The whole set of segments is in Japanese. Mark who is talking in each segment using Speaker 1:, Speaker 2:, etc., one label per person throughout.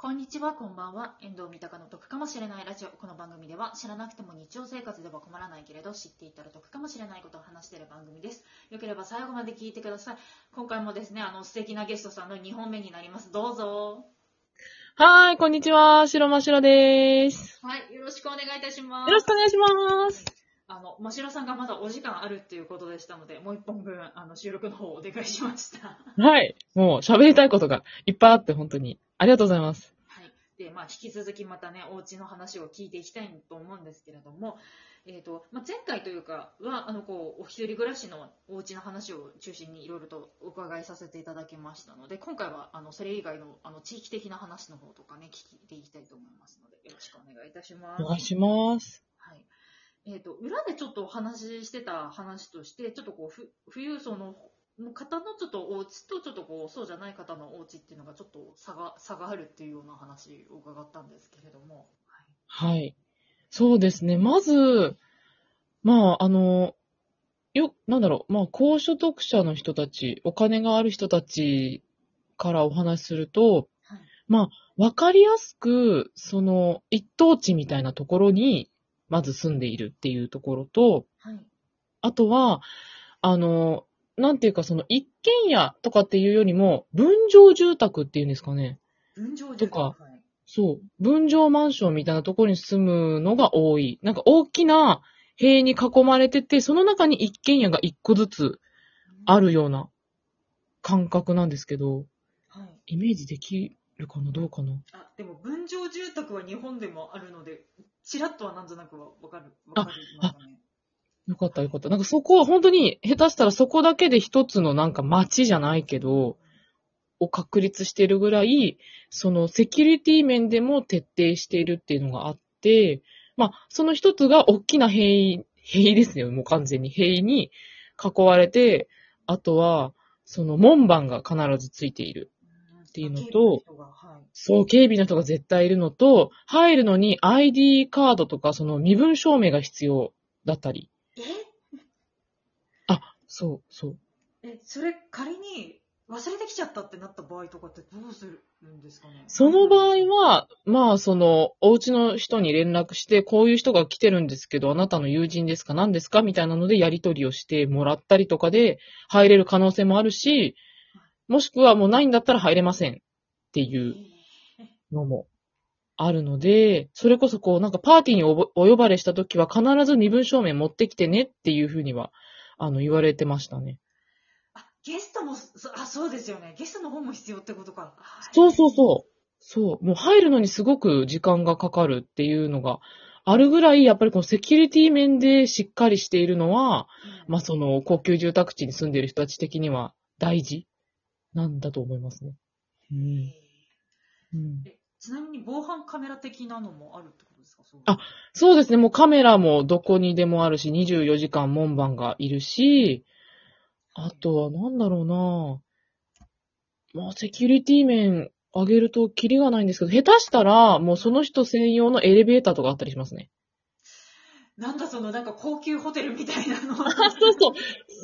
Speaker 1: こんにちは、こんばんは。遠藤三鷹の得かもしれないラジオ。この番組では知らなくても日常生活では困らないけれど知っていたら得かもしれないことを話している番組です。よければ最後まで聞いてください。今回もですね、あの素敵なゲストさんの2本目になります。どうぞ。
Speaker 2: はーい、こんにちは。白真白でーす。
Speaker 1: はい、よろしくお願いいたします。
Speaker 2: よろしくお願いします。
Speaker 1: あの、ましろさんがまだお時間あるっていうことでしたので、もう一本分、あの、収録の方お願いしました。
Speaker 2: はい。もう喋りたいことがいっぱいあって本当にありがとうございます。
Speaker 1: はい。で、まあ、引き続きまたね、お家の話を聞いていきたいと思うんですけれども、えっ、と、まあ、前回というかは、あの、こう、お一人暮らしのお家の話を中心にいろいろとお伺いさせていただきましたので、今回は、あの、それ以外の、あの、地域的な話の方とかね、聞いていきたいと思いますので、よろしくお願いいたします。
Speaker 2: お願いします。
Speaker 1: はい。えっ、と、裏でちょっとお話ししてた話として、ちょっとこう、ふ富裕層の方のちょっとお家と、ちょっとこう、そうじゃない方のお家っていうのがちょっと差が、差があるっていうような話を伺ったんですけれども。
Speaker 2: はい。そうですね。まず、まあ、あの、よ、なんだろう、まあ、高所得者の人たち、お金がある人たちからお話しすると、
Speaker 1: はい。
Speaker 2: まあ、わかりやすく、その、一等地みたいなところに、まず住んでいるっていうところと、
Speaker 1: はい。
Speaker 2: あとは、あの、なんていうか、その一軒家とかっていうよりも、分譲住宅っていうんですかね。
Speaker 1: 分譲
Speaker 2: とか
Speaker 1: はい。
Speaker 2: そう。分譲マンションみたいなところに住むのが多い。なんか大きな塀に囲まれてて、その中に一軒家が一個ずつあるような感覚なんですけど、
Speaker 1: はい。
Speaker 2: イメージできるかな？どうかな？
Speaker 1: あ、でも分譲住宅は日本でもあるので、ちらっとはなんとなくはわかる、わかりますかね。
Speaker 2: よかったよかった。なんかそこ、本当に下手したらそこだけで一つのなんか街じゃないけど、を確立しているぐらい、そのセキュリティ面でも徹底しているっていうのがあって、まあ、その一つが大きな塀、塀ですよ、もう完全に。塀に囲われて、あとは、その門番が必ずついている。
Speaker 1: って
Speaker 2: いうのと
Speaker 1: はい。
Speaker 2: そう、警備の人が絶対いるのと、入るのに ID カードとかその身分証明が必要だったり。
Speaker 1: え？
Speaker 2: あ、そう、そう。
Speaker 1: え、それ仮に忘れてきちゃったってなった場合とかってどうするんですかね？
Speaker 2: その場合は、まあ、その、お家の人に連絡して、こういう人が来てるんですけど、あなたの友人ですか？何ですか？みたいなので、やり取りをしてもらったりとかで、入れる可能性もあるし、もしくはもうないんだったら入れませんっていうのもあるので、それこそこう、なんかパーティーにお呼ばれした時は必ず身分証明持ってきてねっていうふうには、あの、言われてましたね。
Speaker 1: あ、ゲストも、そあ、そうですよね。ゲストの方も必要ってことか。
Speaker 2: そうそうそう。そう。もう入るのにすごく時間がかかるっていうのがあるぐらい、やっぱりこのセキュリティ面でしっかりしているのは、
Speaker 1: うん。
Speaker 2: まあその高級住宅地に住んでいる人たち的には大事なんだと思いますね。うん。うん、
Speaker 1: えちなみに防犯カメラ的なのもあるってことですか？そう
Speaker 2: あそうですね。もうカメラもどこにでもあるし、24時間門番がいるし、あとはなんだろうなまあセキュリティ面上げるとキリがないんですけど、下手したらもうその人専用のエレベーターとかあったりしますね。
Speaker 1: なんだそのなんか高級ホテルみたいなの。
Speaker 2: あ、そうそう。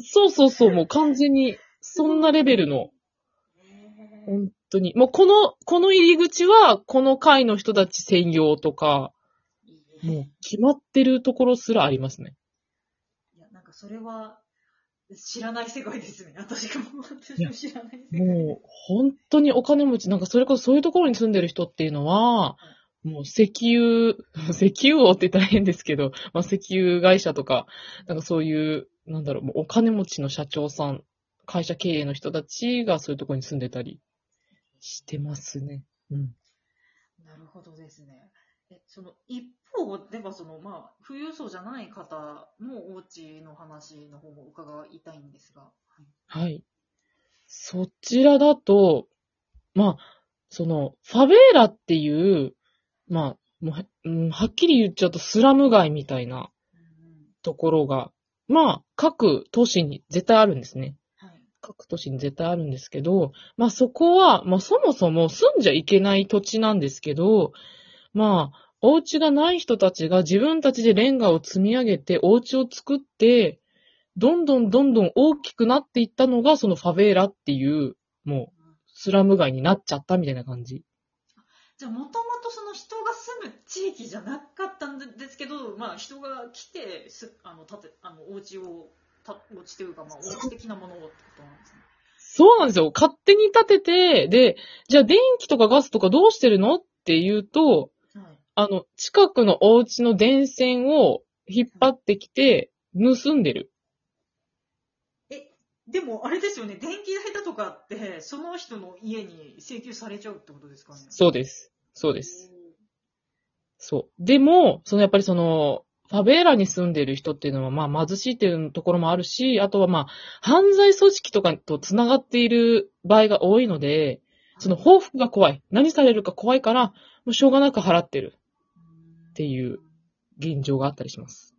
Speaker 2: そうそうそう。もう完全に、そんなレベルの、本当に。もうこの、この入り口は、この階の人たち専用とか、もう決まってるところすらありますね。
Speaker 1: いや、なんかそれは知らない世界ですね。私がも私も知らない世界。
Speaker 2: もう、本当にお金持ち、なんかそれこそそういうところに住んでる人っていうのは、もう石油、石油王って言ったら変ですけど、まあ石油会社とか、なんかそういう、なんだろう、もうお金持ちの社長さん、会社経営の人たちがそういうところに住んでたりしてますね。うん。
Speaker 1: なるほどですね。え、その一方ではそのまあ富裕層じゃない方のお家の話の方も伺いたいんですが。はい
Speaker 2: はい。そちらだと、まあ、その、ファベーラっていう、まあ、もうはうんはっきり言っちゃうとスラム街みたいな
Speaker 1: うん
Speaker 2: ところが、まあ、各都市に絶対あるんですね。各都市に絶対あるんですけど、まあそこは、まあそもそも住んじゃいけない土地なんですけど、まあ、お家がない人たちが自分たちでレンガを積み上げてお家を作って、どんどんどんどん大きくなっていったのがそのファベーラっていう、もうスラム街になっちゃったみたいな感じ。
Speaker 1: じゃあもともとその人が住む地域じゃなかったんですけど、まあ、人が来てすあの建てあのお家をたお家というか、まあ、お家的なものをってことなんですね。
Speaker 2: そうなんですよ。勝手に建てて、で、じゃあ電気とかガスとかどうしてるのって言うと、
Speaker 1: はい、
Speaker 2: あの、近くのお家の電線を引っ張ってきて、盗んでる。
Speaker 1: でも、あれですよね、電気代だとかって、その人の家に請求されちゃうってことですかね。
Speaker 2: そうです。そうです。そう。でも、そのやっぱりその、ファベーラに住んでる人っていうのは、まあ貧しいっていうところもあるし、あとはまあ、犯罪組織とかと繋がっている場合が多いので、その報復が怖い。何されるか怖いから、もうしょうがなく払ってるっていう現状があったりします。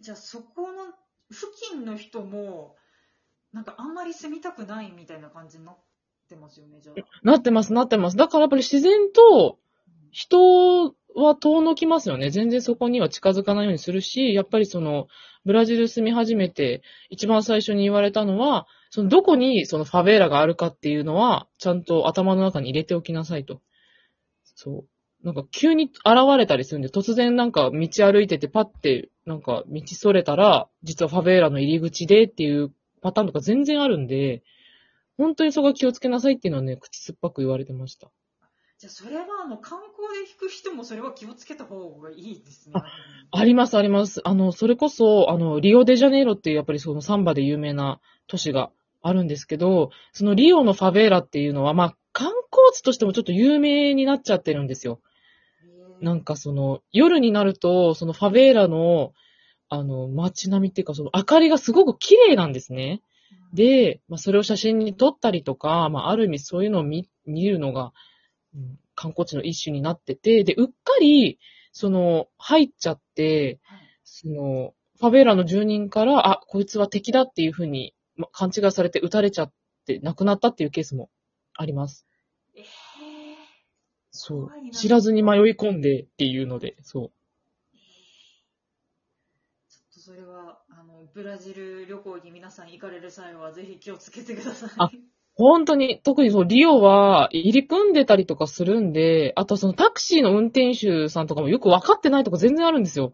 Speaker 1: じゃあ、そこの付近の人も、なんかあんまり住みたくないみたいな感じになってますよね、じゃあ。
Speaker 2: なってます、なってます。だからやっぱり自然と人は遠のきますよね。全然そこには近づかないようにするし、やっぱりその、ブラジル住み始めて、一番最初に言われたのは、そのどこにそのファベーラがあるかっていうのは、ちゃんと頭の中に入れておきなさいと。そう。なんか急に現れたりするんで、突然なんか道歩いててパッて、なんか道それたら、実はファベーラの入り口でっていうパターンとか全然あるんで、本当にそこは気をつけなさいっていうのはね、口酸っぱく言われてました。
Speaker 1: じゃあ、それは、あの、観光で行く人もそれは気をつけた方がいいですね。
Speaker 2: あります、あります。あの、それこそ、あの、リオデジャネイロっていうやっぱりそのサンバで有名な都市があるんですけど、そのリオのファベーラっていうのは、まあ、観光地としてもちょっと有名になっちゃってるんですよ。なんかその、夜になると、そのファベーラの、あの、街並みっていうか、その明かりがすごく綺麗なんですね。で、まあ、それを写真に撮ったりとか、まあ、ある意味そういうのを見、見るのが、うん観光地の一種になってて、で、うっかり、その、入っちゃって、
Speaker 1: はい
Speaker 2: その、ファベーラの住人から、あ、こいつは敵だっていうふうに、ま、勘違いされて撃たれちゃって亡くなったっていうケースもあります。
Speaker 1: えー
Speaker 2: そう知らずに迷い込んでっていうので、そう。
Speaker 1: ちょっとそれは、あの、ブラジル旅行に皆さん行かれる際は、ぜひ気をつけてください。
Speaker 2: 本当に、特にそう、リオは入り組んでたりとかするんで、あとそのタクシーの運転手さんとかもよく分かってないとか全然あるんですよ。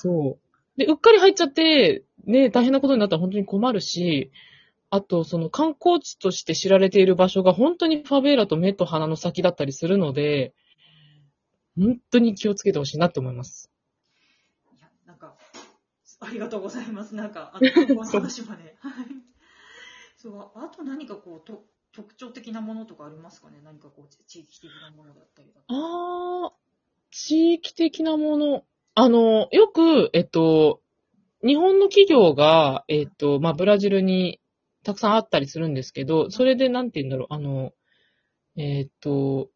Speaker 2: そう。で、うっかり入っちゃって、ね、大変なことになったら本当に困るし、あと、その観光地として知られている場所が本当にファベーラと目と鼻の先だったりするので、本当に気をつけてほしいなって思います。
Speaker 1: いや、なんか、ありがとうございます。なんか、あの、この話まで。はい。そう、あと何かこう、と特徴的なものとかありますかね？何かこう、地域的なものだったりだとか。
Speaker 2: あー、地域的なもの。あの、よく、えっと、日本の企業が、えっと、まあ、ブラジルにたくさんあったりするんですけど、それでなんて言うんだろう、あの、えっと、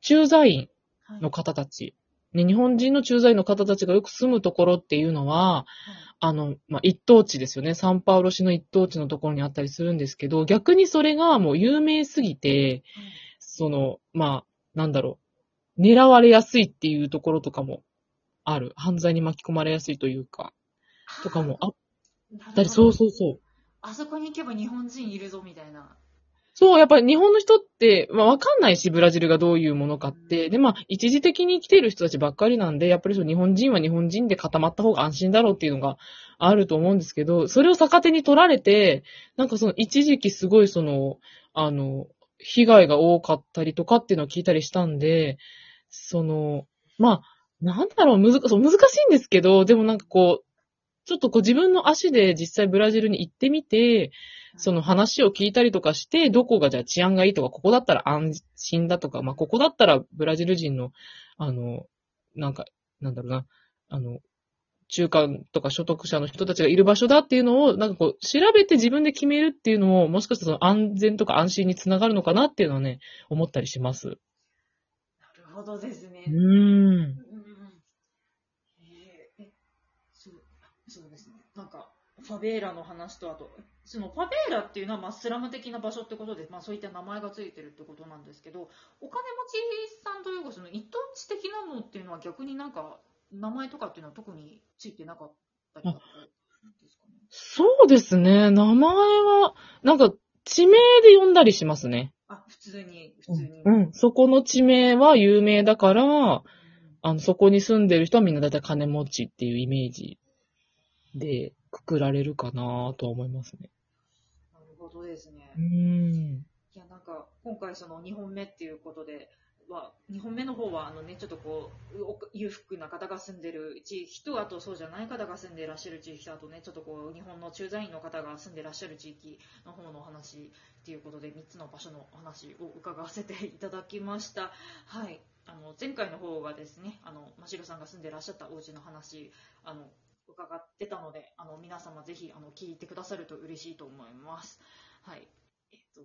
Speaker 2: 駐在員の方たち、ね、日本人の駐在員の方たちがよく住むところっていうのは、あの、まあ、一等地ですよね。サンパウロ市の一等地のところにあったりするんですけど、逆にそれがもう有名すぎて、その、まあ、なんだろう、狙われやすいっていうところとかもある。犯罪に巻き込まれやすいというか、とかもあったり、そうそうそう。
Speaker 1: あそこに行けば日本人いるぞみたいな。
Speaker 2: そう、やっぱり日本の人って、まあわかんないし、ブラジルがどういうものかって。で、まあ一時的に来てる人たちばっかりなんで、やっぱりそう日本人は日本人で固まった方が安心だろうっていうのがあると思うんですけど、それを逆手に取られて、なんかその一時期すごいその、あの、被害が多かったりとかっていうのを聞いたりしたんで、その、まあ、なんだろう、むずそう難しいんですけど、でもなんかこう、ちょっとこう自分の足で実際ブラジルに行ってみて、その話を聞いたりとかして、どこがじゃあ治安がいいとか、ここだったら安心だとか、まあ、ここだったらブラジル人の、あの、なんか、なんだろうな、あの、中間とか所得者の人たちがいる場所だっていうのを、なんかこう、調べて自分で決めるっていうのも、もしかしたらその安全とか安心につながるのかなっていうのはね、思ったりします。
Speaker 1: なるほどですね。
Speaker 2: うん
Speaker 1: うんえーえそうそうですね。なんか、ファベーラの話と、あと、そのファベーラっていうのは、まあ、スラム的な場所ってことで、まあ、そういった名前がついてるってことなんですけど、お金持ちさんというか、その一等地的なのっていうのは逆になんか、名前とかっていうのは特についてなかったりだとかですかね？
Speaker 2: そうですね。名前は、なんか、地名で呼んだりしますね。
Speaker 1: あ、普通に、普通に。
Speaker 2: うん。そこの地名は有名だから、あの、そこに住んでる人はみんなだいたい金持ちっていうイメージでくくられるかなとは思いますね。
Speaker 1: なるほどですね。
Speaker 2: うん。
Speaker 1: いや、なんか、今回その2本目っていうことで、は、2本目の方は、あのね、ちょっとこう、お裕福な方が住んでる地域と、あとそうじゃない方が住んでいらっしゃる地域と、あとね、ちょっとこう、日本の駐在員の方が住んでいらっしゃる地域の方のお話っていうことで、3つの場所のお話を伺わせていただきました。はい。あの、前回の方がですね、あの、ましろさんが住んでいらっしゃったお家の話、あの、伺ってたので、あの、皆様ぜひ、あの、聞いてくださると嬉しいと思います。はい。えっと、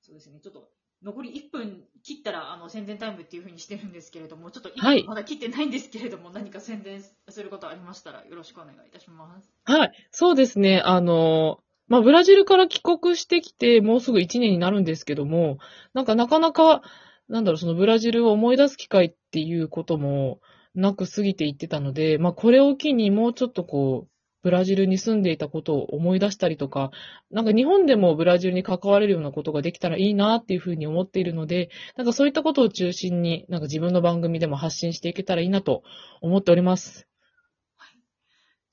Speaker 1: そうですね、ちょっと、残り1分切ったら、あの、宣伝タイムっていう風にしてるんですけれども、ちょっと1
Speaker 2: はい
Speaker 1: 分まだ切ってないんですけれども、何か宣伝することありましたら、よろしくお願いいたします。
Speaker 2: はい。そうですね。あの、まあ、ブラジルから帰国してきて、もうすぐ1年になるんですけども、なんかなかなか、なんだろう、そのブラジルを思い出す機会っていうこともなく過ぎていってたので、まあ、これを機にもうちょっとこう、ブラジルに住んでいたことを思い出したりとか、なんか日本でもブラジルに関われるようなことができたらいいなっていうふうに思っているので、なんかそういったことを中心に、なんか自分の番組でも発信していけたらいいなと思っております。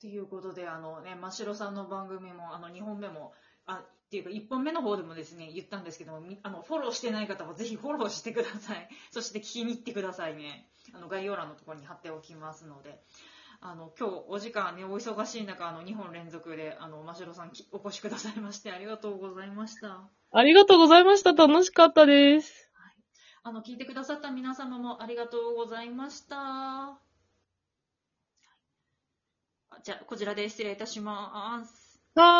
Speaker 1: ということで、あのね、真城さんの番組も、あの、2本目も、あ、っていうか、1本目の方でもですね、言ったんですけども、みあの、フォローしてない方はぜひフォローしてください。そして聞きに行ってくださいね。あの、概要欄のところに貼っておきますので。あの、今日お時間ね、お忙しい中、あの、2本連続で、あの、真城さんきお越しくださいまして、ありがとうございました。
Speaker 2: ありがとうございました。楽しかったです。
Speaker 1: あの、聞いてくださった皆様もありがとうございました。あじゃあ、こちらで失礼いたします。